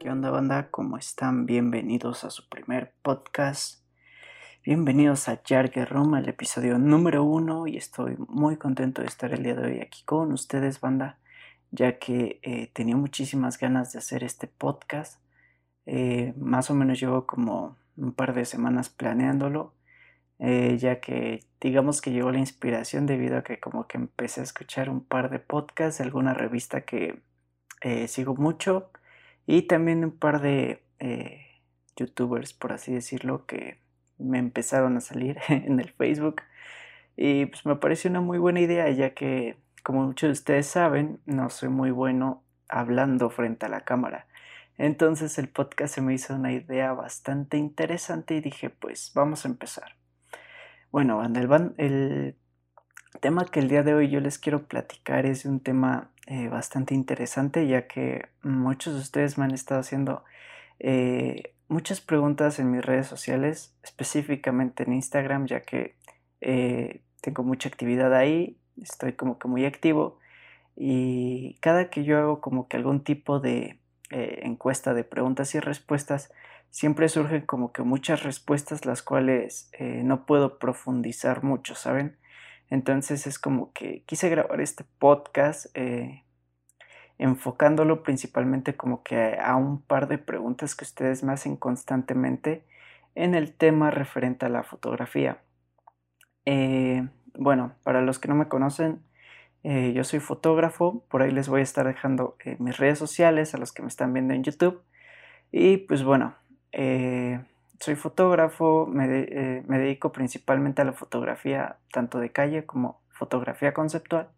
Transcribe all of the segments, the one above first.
¿Qué onda banda? ¿Cómo están? Bienvenidos a su primer podcast. Bienvenidos a Jargue Roma, el episodio número uno y estoy muy contento de estar el día de hoy aquí con ustedes banda, ya que eh, tenía muchísimas ganas de hacer este podcast. Eh, más o menos llevo como un par de semanas planeándolo, eh, ya que digamos que llegó la inspiración debido a que como que empecé a escuchar un par de podcasts de alguna revista que sigo mucho y también un par de eh, youtubers, por así decirlo, que me empezaron a salir en el Facebook. Y pues me pareció una muy buena idea, ya que, como muchos de ustedes saben, no soy muy bueno hablando frente a la cámara. Entonces el podcast se me hizo una idea bastante interesante y dije, pues vamos a empezar. Bueno, el, el tema que el día de hoy yo les quiero platicar es un tema eh, bastante interesante ya que muchos de ustedes me han estado haciendo eh, muchas preguntas en mis redes sociales, específicamente en Instagram, ya que eh, tengo mucha actividad ahí, estoy como que muy activo y cada que yo hago como que algún tipo de encuesta de preguntas y respuestas, siempre surgen como que muchas respuestas las cuales no puedo profundizar mucho, ¿saben? Entonces es como que quise grabar este podcast eh, enfocándolo principalmente como que a un par de preguntas que ustedes me hacen constantemente en el tema referente a la fotografía. Eh, bueno, para los que no me conocen, eh, yo soy fotógrafo, por ahí les voy a estar dejando mis redes sociales a los que me están viendo en YouTube. Y pues bueno, soy fotógrafo, eh, me, dedico principalmente a la fotografía tanto de calle como fotografía conceptual.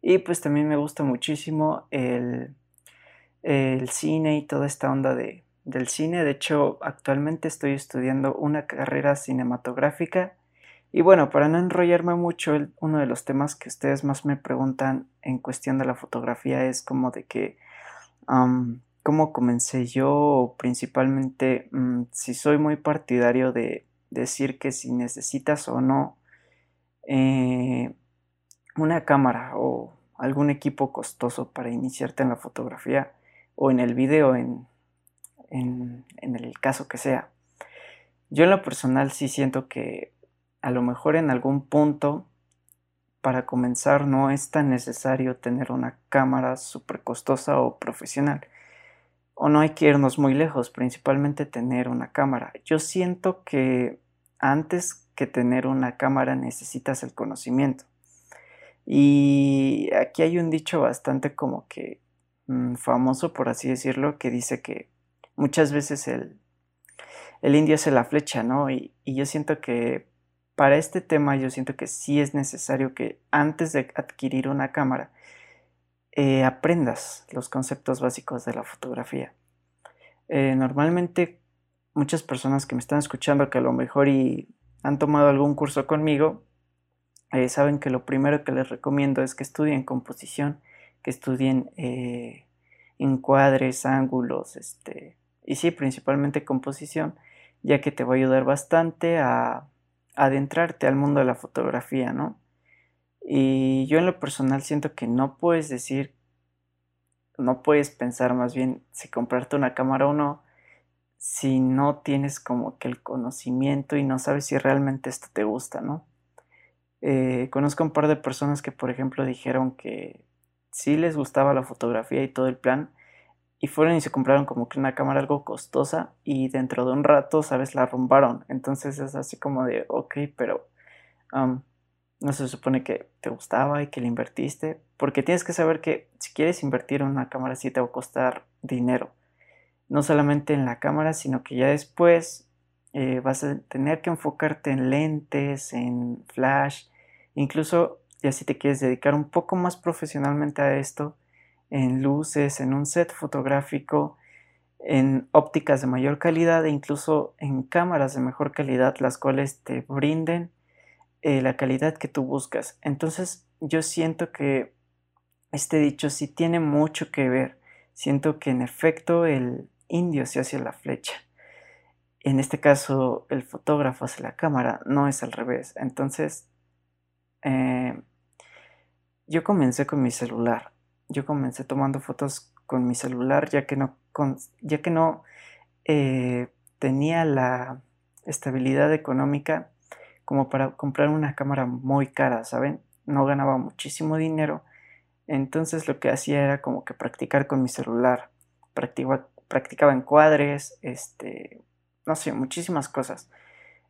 Y pues también me gusta muchísimo el, cine y toda esta onda de, del cine. De hecho, actualmente estoy estudiando una carrera cinematográfica. Y bueno, para no enrollarme mucho, uno de los temas que ustedes más me preguntan en cuestión de la fotografía es como de que cómo comencé yo, principalmente mm, si soy muy partidario de decir que si necesitas o no eh, una cámara o algún equipo costoso para iniciarte en la fotografía o en el video, en, en, en el caso que sea. Yo en lo personal sí siento que a lo mejor en algún punto para comenzar no es tan necesario tener una cámara súper costosa o profesional o no hay que irnos muy lejos, principalmente tener una cámara. Yo siento que antes que tener una cámara necesitas el conocimiento. Y aquí hay un dicho bastante como que mm, famoso, por así decirlo, que dice que muchas veces el, el indio hace la flecha, ¿no? Y, y yo siento que para este tema yo siento que sí es necesario que antes de adquirir una cámara, eh, aprendas los conceptos básicos de la fotografía. Eh, normalmente muchas personas que me están escuchando que a lo mejor y han tomado algún curso conmigo, eh, saben que lo primero que les recomiendo es que estudien composición, que estudien encuadres, ángulos, este, y sí, principalmente composición, ya que te va a ayudar bastante a adentrarte al mundo de la fotografía, ¿no? Y yo en lo personal siento que no puedes decir, no puedes pensar más bien si comprarte una cámara o no, si no tienes como que el conocimiento y no sabes si realmente esto te gusta, ¿no? Eh, conozco un par de personas que, por ejemplo, dijeron que sí les gustaba la fotografía y todo el plan, y fueron y se compraron como que una cámara algo costosa y dentro de un rato, ¿sabes? La rombaron. Entonces es así como de, ok, pero no se supone que te gustaba y que le invertiste, porque tienes que saber que si quieres invertir en una cámara sí te va a costar dinero, no solamente en la cámara, sino que ya después eh, vas a tener que enfocarte en lentes, en flash, incluso ya si te quieres dedicar un poco más profesionalmente a esto, en luces, en un set fotográfico, en ópticas de mayor calidad e incluso en cámaras de mejor calidad, las cuales te brinden eh, la calidad que tú buscas. Entonces yo siento que este dicho sí tiene mucho que ver. Siento que en efecto el indio se hace la flecha. En este caso el fotógrafo hace la cámara, no es al revés. Entonces eh, yo comencé con mi celular. Yo comencé tomando fotos con mi celular ya que no ya que no eh, tenía la estabilidad económica como para comprar una cámara muy cara, ¿saben? No ganaba muchísimo dinero, entonces lo que hacía era como que practicar con mi celular, practicaba, practicaba encuadres, este, no sé, muchísimas cosas,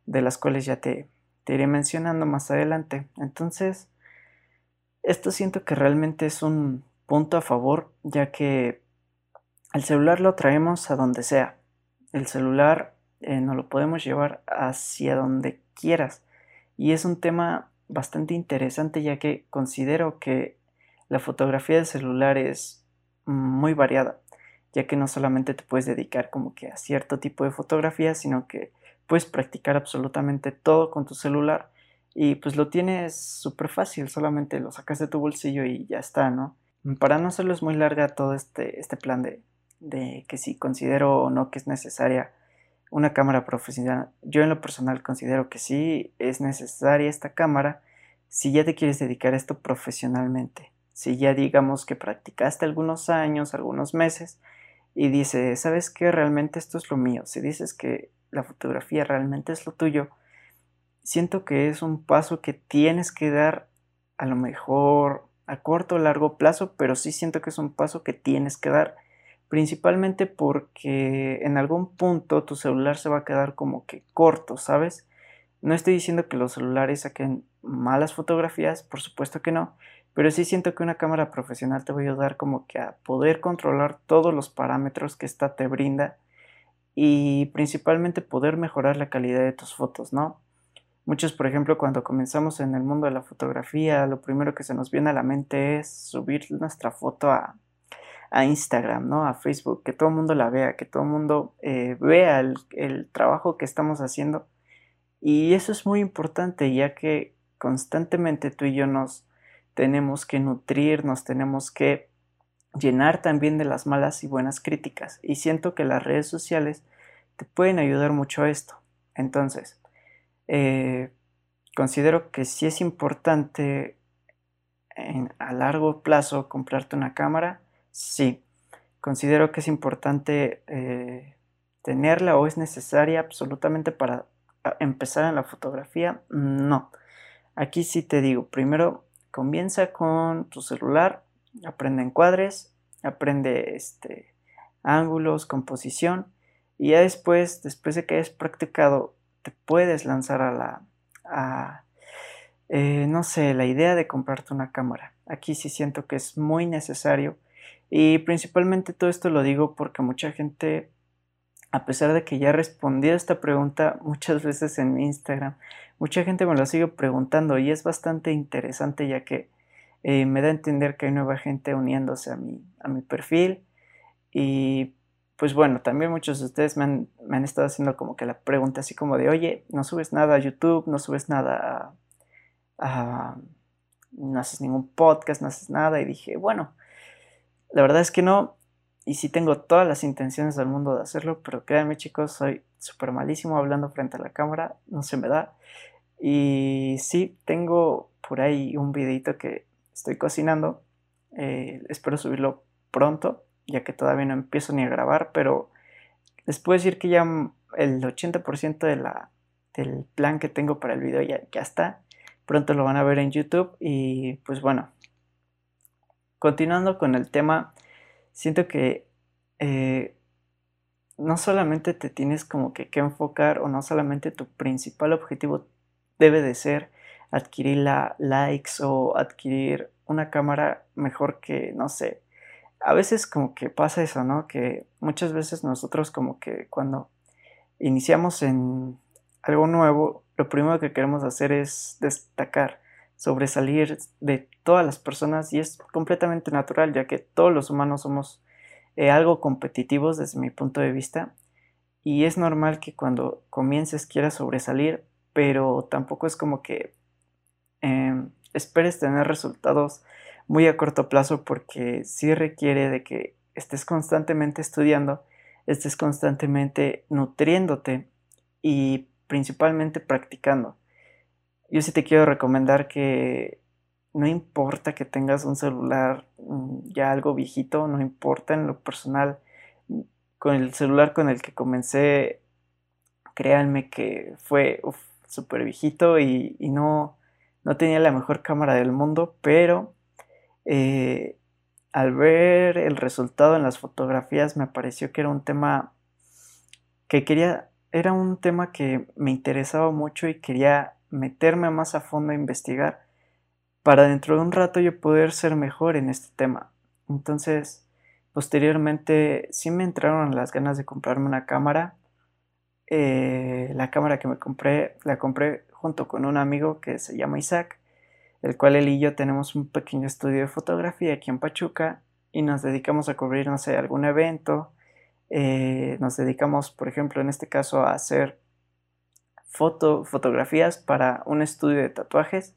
de las cuales ya te, iré mencionando más adelante. Entonces, esto siento que realmente es un punto a favor, ya que el celular lo traemos a donde sea. El celular eh, no lo podemos llevar hacia donde quieras. Y es un tema bastante interesante ya que considero que la fotografía de celular es muy variada, ya que no solamente te puedes dedicar como que a cierto tipo de fotografía, sino que puedes practicar absolutamente todo con tu celular y pues lo tienes súper fácil, solamente lo sacas de tu bolsillo y ya está, ¿no? Para no hacerles muy larga todo este, este plan de, de que si considero o no que es necesaria una cámara profesional. Yo en lo personal considero que sí es necesaria esta cámara si ya te quieres dedicar a esto profesionalmente. Si ya digamos que practicaste algunos años, algunos meses y dices, ¿sabes qué? Realmente esto es lo mío. Si dices que la fotografía realmente es lo tuyo, siento que es un paso que tienes que dar a lo mejor a corto o largo plazo, pero sí siento que es un paso que tienes que dar principalmente porque en algún punto tu celular se va a quedar como que corto, ¿sabes? No estoy diciendo que los celulares saquen malas fotografías, por supuesto que no, pero sí siento que una cámara profesional te va a ayudar como que a poder controlar todos los parámetros que esta te brinda y principalmente poder mejorar la calidad de tus fotos, ¿no? Muchos, por ejemplo, cuando comenzamos en el mundo de la fotografía, lo primero que se nos viene a la mente es subir nuestra foto a, a Instagram, ¿no? A Facebook, que todo el mundo la vea, que todo el mundo eh, vea el, trabajo que estamos haciendo. Y eso es muy importante, ya que constantemente tú y yo nos tenemos que nutrir, nos tenemos que llenar también de las malas y buenas críticas. Y siento que las redes sociales te pueden ayudar mucho a esto. Entonces, eh, considero que sí es importante a largo plazo comprarte una cámara Sí, considero que es importante eh, tenerla o es necesaria absolutamente para ah, empezar en la fotografía. No, aquí sí te digo, primero comienza con tu celular, aprende encuadres, aprende este, ángulos, composición y ya después, después de que hayas practicado, te puedes lanzar a la, a, eh, no sé, la idea de comprarte una cámara. Aquí sí siento que es muy necesario y principalmente todo esto lo digo porque mucha gente, a pesar de que ya he respondido a esta pregunta muchas veces en mi Instagram, mucha gente me lo sigue preguntando y es bastante interesante ya que eh, me da a entender que hay nueva gente uniéndose a mi, a mi perfil. Y pues bueno, también muchos de ustedes me han, me han, estado haciendo como que la pregunta así como de, oye, no subes nada a YouTube, no subes nada a, a no haces ningún podcast, no haces nada y dije, bueno, la verdad es que no, y sí tengo todas las intenciones del mundo de hacerlo, pero créanme chicos, soy súper malísimo hablando frente a la cámara, no se me da. Y sí, tengo por ahí un videito que estoy cocinando, eh, espero subirlo pronto, ya que todavía no empiezo ni a grabar, pero les puedo decir que ya el 80% de la, del plan que tengo para el video ya, ya está. Pronto lo van a ver en YouTube y pues bueno, continuando con el tema, siento que eh, no solamente te tienes como que, que, enfocar o no solamente tu principal objetivo debe de ser adquirir la likes o adquirir una cámara mejor que, no sé, a veces como que pasa eso, ¿no? Que muchas veces nosotros como que cuando iniciamos en algo nuevo, lo primero que queremos hacer es destacar sobresalir de todas las personas y es completamente natural ya que todos los humanos somos eh, algo competitivos desde mi punto de vista y es normal que cuando comiences quieras sobresalir pero tampoco es como que em, esperes tener resultados muy a corto plazo porque sí requiere de que estés constantemente estudiando, estés constantemente nutriéndote y principalmente practicando yo sí te quiero recomendar que no importa que tengas un celular mm, ya algo viejito, no importa en lo personal, con el celular con el que comencé, créanme que fue súper viejito y, no, no tenía la mejor cámara del mundo, pero eh, al ver el resultado en las fotografías me pareció que era un tema que quería, era un tema que me interesaba mucho y quería meterme más a fondo a investigar para dentro de un rato yo poder ser mejor en este tema. Entonces, posteriormente sí me entraron las ganas de comprarme una cámara. Eh, la cámara que me compré, la compré junto con un amigo que se llama Isaac, el cual él y yo tenemos un pequeño estudio de fotografía aquí en Pachuca y nos dedicamos a cubrir, no sé, algún evento. Eh, nos dedicamos, por ejemplo, en este caso a hacer foto, fotografías para un estudio de tatuajes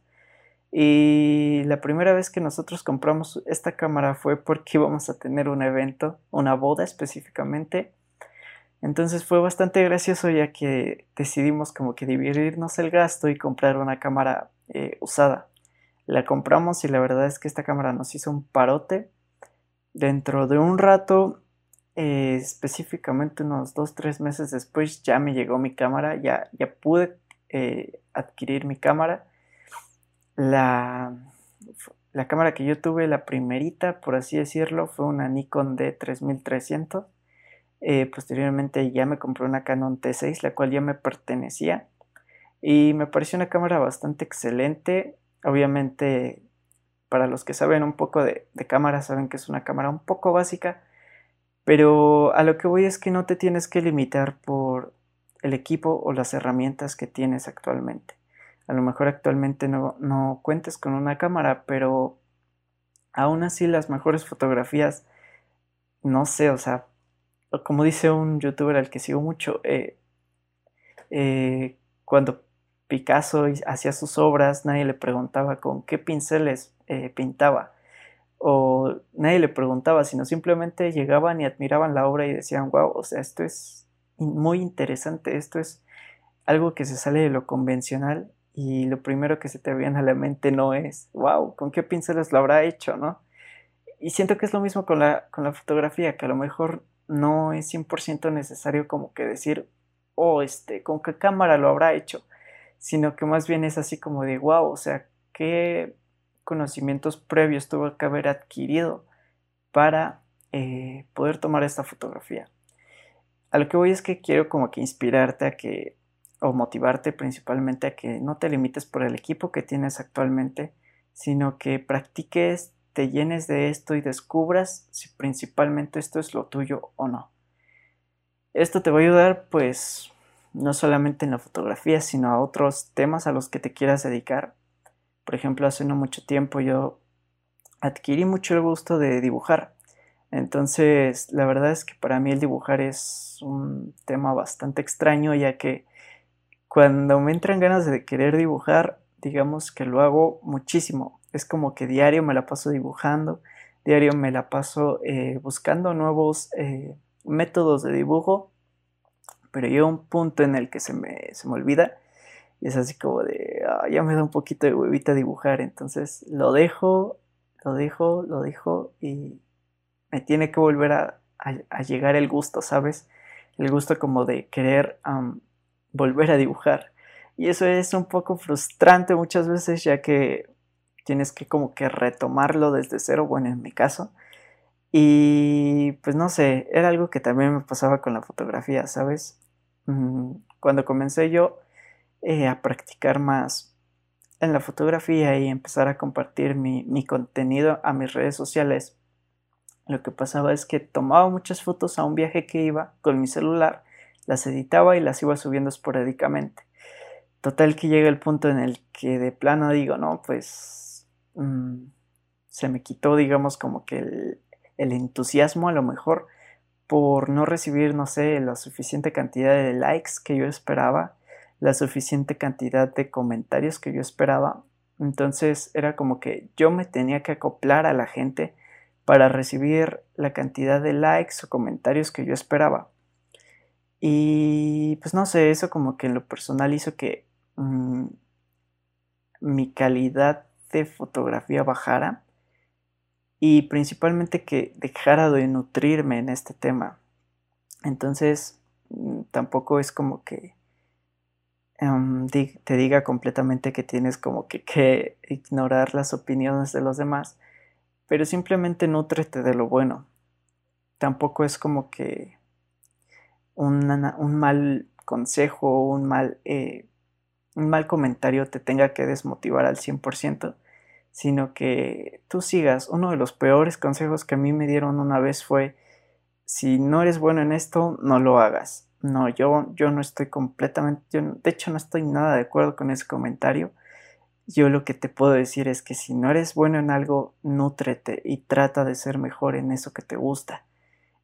y la primera vez que nosotros compramos esta cámara fue porque íbamos a tener un evento, una boda específicamente. Entonces fue bastante gracioso ya que decidimos como que dividirnos el gasto y comprar una cámara eh, usada. La compramos y la verdad es que esta cámara nos hizo un parote. Dentro de un rato, eh, específicamente unos 2-3 meses después, ya me llegó mi cámara, ya, ya pude eh, adquirir mi cámara la, la cámara que yo tuve, la primerita, por así decirlo, fue una Nikon D3300. Eh, posteriormente ya me compré una Canon T6, la cual ya me pertenecía. Y me pareció una cámara bastante excelente. Obviamente, para los que saben un poco de, de cámara, saben que es una cámara un poco básica. Pero a lo que voy es que no te tienes que limitar por el equipo o las herramientas que tienes actualmente. A lo mejor actualmente no, no cuentes con una cámara, pero aún así las mejores fotografías, no sé, o sea, como dice un youtuber al que sigo mucho, eh, eh, cuando Picasso hacía sus obras, nadie le preguntaba con qué pinceles eh, pintaba, o nadie le preguntaba, sino simplemente llegaban y admiraban la obra y decían, wow, o sea, esto es muy interesante, esto es algo que se sale de lo convencional y lo primero que se te viene a la mente no es, wow, ¿con qué pinceles lo habrá hecho, no? Y siento que es lo mismo con la, con la fotografía, que a lo mejor no es 100% necesario como que decir, oh, este, ¿con qué cámara lo habrá hecho? Sino que más bien es así como de, wow, o sea, ¿qué conocimientos previos tuvo que haber adquirido para eh, poder tomar esta fotografía? A lo que voy es que quiero como que inspirarte a que o motivarte principalmente a que no te limites por el equipo que tienes actualmente, sino que practiques, te llenes de esto y descubras si principalmente esto es lo tuyo o no. Esto te va a ayudar pues no solamente en la fotografía, sino a otros temas a los que te quieras dedicar. Por ejemplo, hace no mucho tiempo yo adquirí mucho el gusto de dibujar. Entonces, la verdad es que para mí el dibujar es un tema bastante extraño, ya que cuando me entran ganas de querer dibujar, digamos que lo hago muchísimo. Es como que diario me la paso dibujando, diario me la paso eh, buscando nuevos eh, métodos de dibujo, pero llega un punto en el que se me, se me olvida y es así como de, ah, ya me da un poquito de huevita dibujar, entonces lo dejo, lo dejo, lo dejo y me tiene que volver a, llegar el gusto, ¿sabes? El gusto como de querer volver a dibujar. Y eso es un poco frustrante muchas veces ya que tienes que como que retomarlo desde cero, bueno, en mi caso. Y pues no sé, era algo que también me pasaba con la fotografía, ¿sabes? Mm, cuando comencé yo eh, a practicar más en la fotografía y empezar a compartir mi, contenido a mis redes sociales, lo que pasaba es que tomaba muchas fotos a un viaje que iba con mi celular las editaba y las iba subiendo esporádicamente. Total que llega el punto en el que de plano digo, no, pues mm, se me quitó, digamos, como que el, el entusiasmo a lo mejor por no recibir, no sé, la suficiente cantidad de likes que yo esperaba, la suficiente cantidad de comentarios que yo esperaba. Entonces era como que yo me tenía que acoplar a la gente para recibir la cantidad de likes o comentarios que yo esperaba. Y pues no sé, eso como que en lo personal hizo que mm, mi calidad de fotografía bajara y principalmente que dejara de nutrirme en este tema. Entonces, mm, tampoco es como que em, te diga completamente que tienes como que, ignorar las opiniones de los demás, pero simplemente nutrete de lo bueno. Tampoco es como que un mal consejo, un mal, eh, un mal comentario te tenga que desmotivar al 100%, sino que tú sigas. Uno de los peores consejos que a mí me dieron una vez fue, si no eres bueno en esto, no lo hagas. No, yo, yo no estoy completamente, de hecho no estoy nada de acuerdo con ese comentario. Yo lo que te puedo decir es que si no eres bueno en algo, nútrete y trata de ser mejor en eso que te gusta.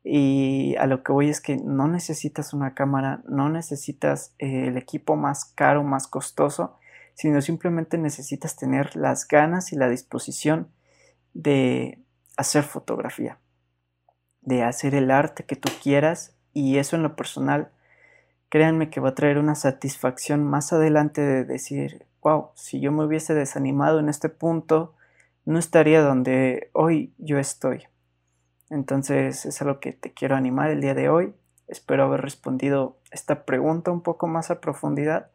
Y a lo que voy es que no necesitas una cámara, no necesitas eh, el equipo más caro, más costoso, sino simplemente necesitas tener las ganas y la disposición de hacer fotografía, de hacer el arte que tú quieras y eso en lo personal, créanme que va a traer una satisfacción más adelante de decir, wow, si yo me hubiese desanimado en este punto, no estaría donde hoy yo estoy. Entonces es a lo que te quiero animar el día de hoy. Espero haber respondido esta pregunta un poco más a profundidad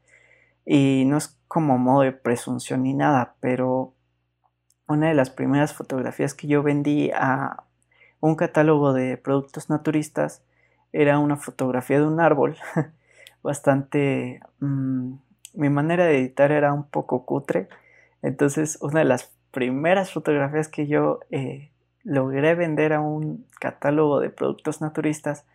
y no es como modo de presunción ni nada, pero una de las primeras fotografías que yo vendí a un catálogo de productos naturistas era una fotografía de un árbol bastante... Mm, mi manera de editar era un poco cutre, entonces una de las primeras fotografías que yo eh, logré vender a un catálogo de productos naturistas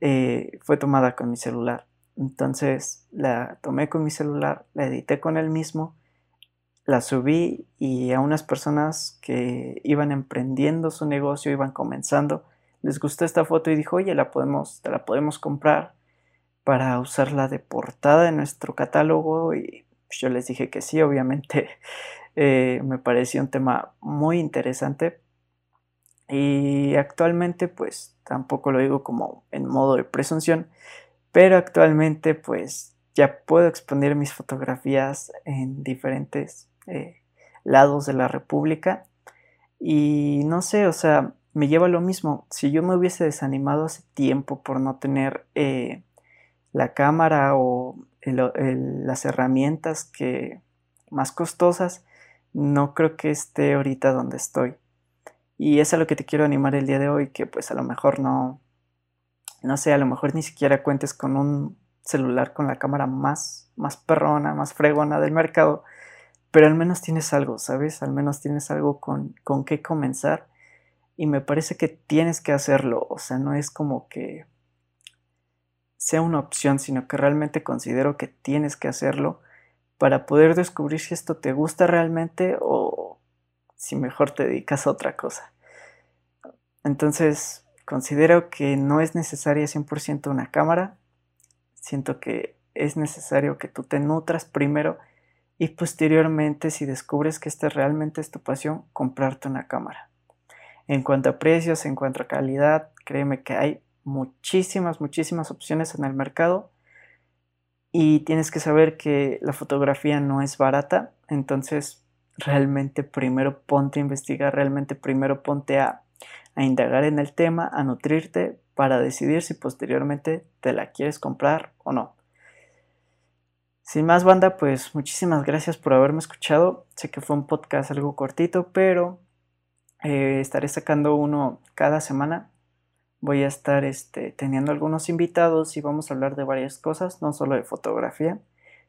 eh, fue tomada con mi celular. Entonces la tomé con mi celular, la edité con el mismo, la subí y a unas personas que iban emprendiendo su negocio, iban comenzando, les gustó esta foto y dijo, oye, la podemos, te la podemos comprar para usarla de portada en nuestro catálogo y yo les dije que sí, obviamente eh, me pareció un tema muy interesante. Y actualmente pues tampoco lo digo como en modo de presunción, pero actualmente pues ya puedo exponer mis fotografías en diferentes eh, lados de la República. Y no sé, o sea, me lleva lo mismo. Si yo me hubiese desanimado hace tiempo por no tener eh, la cámara o las herramientas que más costosas, no creo que esté ahorita donde estoy. Y es a lo que te quiero animar el día de hoy, que pues a lo mejor no, no sé, a lo mejor ni siquiera cuentes con un celular con la cámara más, más perrona, más fregona del mercado, pero al menos tienes algo, ¿sabes? Al menos tienes algo con, con qué comenzar y me parece que tienes que hacerlo, o sea, no es como que sea una opción, sino que realmente considero que tienes que hacerlo para poder descubrir si esto te gusta realmente o si mejor te dedicas a otra cosa. Entonces, considero que no es necesaria 100% una cámara. Siento que es necesario que tú te nutras primero y posteriormente, si descubres que esta realmente es tu pasión, comprarte una cámara. En cuanto a precios, en cuanto a calidad, créeme que hay muchísimas, muchísimas opciones en el mercado y tienes que saber que la fotografía no es barata, entonces realmente primero ponte a investigar, realmente primero ponte a a indagar en el tema, a nutrirte para decidir si posteriormente te la quieres comprar o no. Sin más banda, pues muchísimas gracias por haberme escuchado. Sé que fue un podcast algo cortito, pero eh, estaré sacando uno cada semana. Voy a estar este, teniendo algunos invitados y vamos a hablar de varias cosas, no solo de fotografía,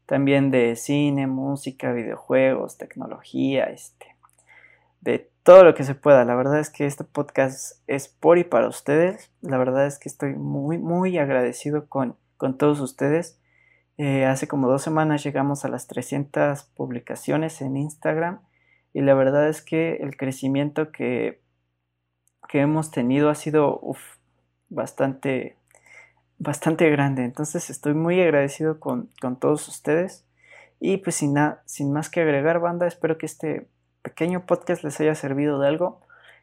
también de cine, música, videojuegos, tecnología, este, de todo lo que se pueda. La verdad es que este podcast es por y para ustedes. La verdad es que estoy muy, muy agradecido con, con todos ustedes. Eh, hace como dos semanas llegamos a las 300 publicaciones en Instagram y la verdad es que el crecimiento que, que hemos tenido ha sido bastante, bastante grande. Entonces estoy muy agradecido con, con todos ustedes. Y pues sin, sin más que agregar, banda, espero que este pequeño podcast les haya servido de algo.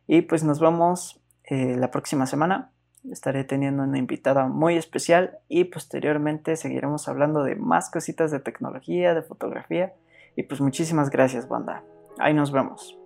Y pues nos vamos eh, la próxima semana. Estaré teniendo una invitada muy especial y posteriormente seguiremos hablando de más cositas de tecnología, de fotografía. Y pues muchísimas gracias, banda. Ahí nos vemos.